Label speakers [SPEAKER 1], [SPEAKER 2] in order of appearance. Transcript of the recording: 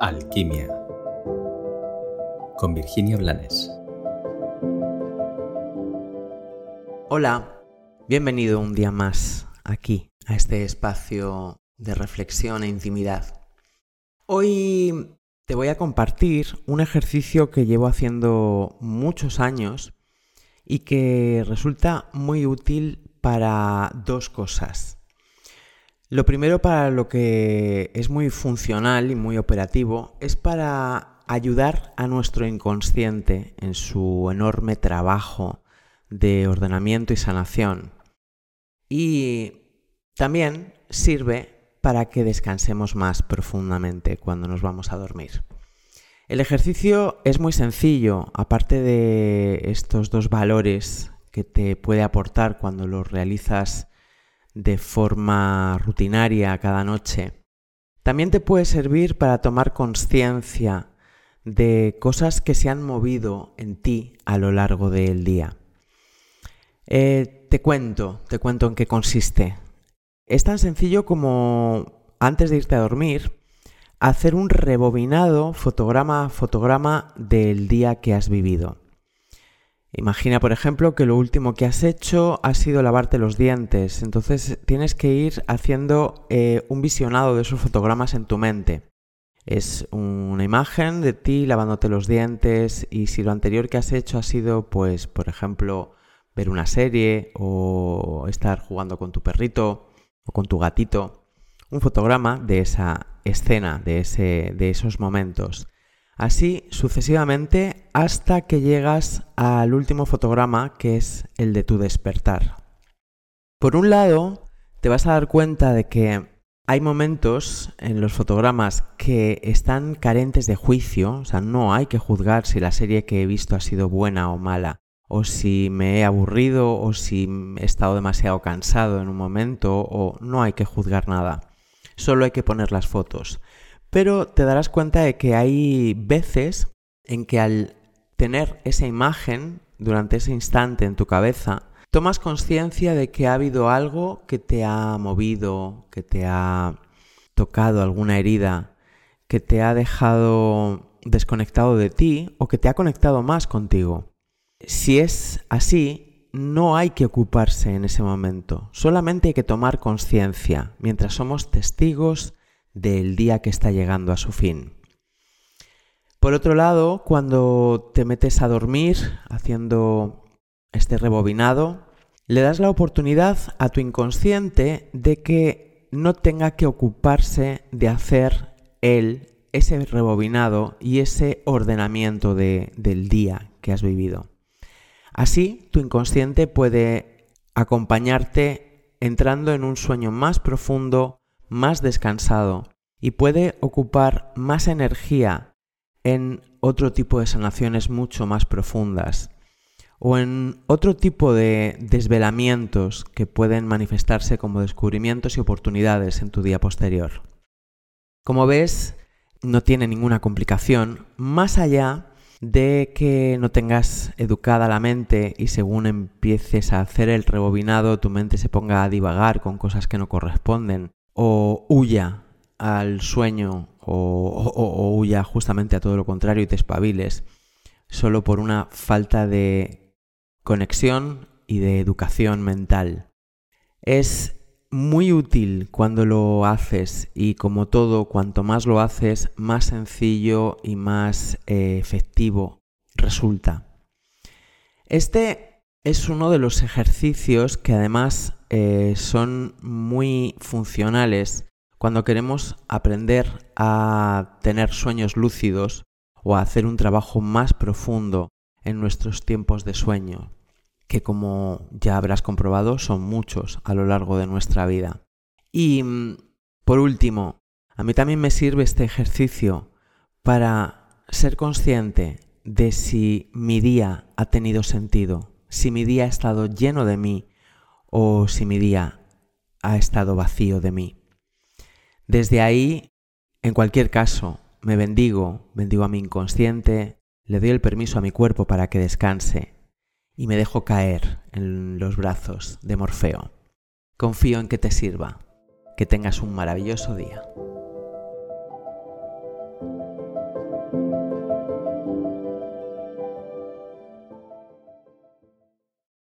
[SPEAKER 1] Alquimia con Virginia Blanes.
[SPEAKER 2] Hola, bienvenido un día más aquí a este espacio de reflexión e intimidad. Hoy te voy a compartir un ejercicio que llevo haciendo muchos años y que resulta muy útil para dos cosas. Lo primero para lo que es muy funcional y muy operativo es para ayudar a nuestro inconsciente en su enorme trabajo de ordenamiento y sanación. Y también sirve para que descansemos más profundamente cuando nos vamos a dormir. El ejercicio es muy sencillo, aparte de estos dos valores que te puede aportar cuando lo realizas de forma rutinaria cada noche, también te puede servir para tomar conciencia de cosas que se han movido en ti a lo largo del día. Eh, te cuento, te cuento en qué consiste. Es tan sencillo como antes de irte a dormir, hacer un rebobinado fotograma a fotograma del día que has vivido. Imagina, por ejemplo, que lo último que has hecho ha sido lavarte los dientes, entonces tienes que ir haciendo eh, un visionado de esos fotogramas en tu mente. Es una imagen de ti lavándote los dientes y si lo anterior que has hecho ha sido, pues, por ejemplo, ver una serie o estar jugando con tu perrito o con tu gatito, un fotograma de esa escena, de, ese, de esos momentos. Así sucesivamente hasta que llegas al último fotograma que es el de tu despertar. Por un lado, te vas a dar cuenta de que hay momentos en los fotogramas que están carentes de juicio, o sea, no hay que juzgar si la serie que he visto ha sido buena o mala, o si me he aburrido, o si he estado demasiado cansado en un momento, o no hay que juzgar nada. Solo hay que poner las fotos. Pero te darás cuenta de que hay veces en que al tener esa imagen durante ese instante en tu cabeza, tomas conciencia de que ha habido algo que te ha movido, que te ha tocado alguna herida, que te ha dejado desconectado de ti o que te ha conectado más contigo. Si es así, no hay que ocuparse en ese momento, solamente hay que tomar conciencia mientras somos testigos del día que está llegando a su fin. Por otro lado, cuando te metes a dormir haciendo este rebobinado, le das la oportunidad a tu inconsciente de que no tenga que ocuparse de hacer él ese rebobinado y ese ordenamiento del día que has vivido. Así, tu inconsciente puede acompañarte entrando en un sueño más profundo más descansado y puede ocupar más energía en otro tipo de sanaciones mucho más profundas o en otro tipo de desvelamientos que pueden manifestarse como descubrimientos y oportunidades en tu día posterior. Como ves, no tiene ninguna complicación, más allá de que no tengas educada la mente y según empieces a hacer el rebobinado tu mente se ponga a divagar con cosas que no corresponden o huya al sueño o, huya justamente a todo lo contrario y te espabiles solo por una falta de conexión y de educación mental. Es muy útil cuando lo haces y como todo, cuanto más lo haces, más sencillo y más eh, efectivo resulta. Este es uno de los ejercicios que además eh, son muy funcionales cuando queremos aprender a tener sueños lúcidos o a hacer un trabajo más profundo en nuestros tiempos de sueño, que como ya habrás comprobado son muchos a lo largo de nuestra vida. Y mm, por último, a mí también me sirve este ejercicio para ser consciente de si mi día ha tenido sentido, si mi día ha estado lleno de mí o si mi día ha estado vacío de mí. Desde ahí, en cualquier caso, me bendigo, bendigo a mi inconsciente, le doy el permiso a mi cuerpo para que descanse y me dejo caer en los brazos de Morfeo. Confío en que te sirva. Que tengas un maravilloso día.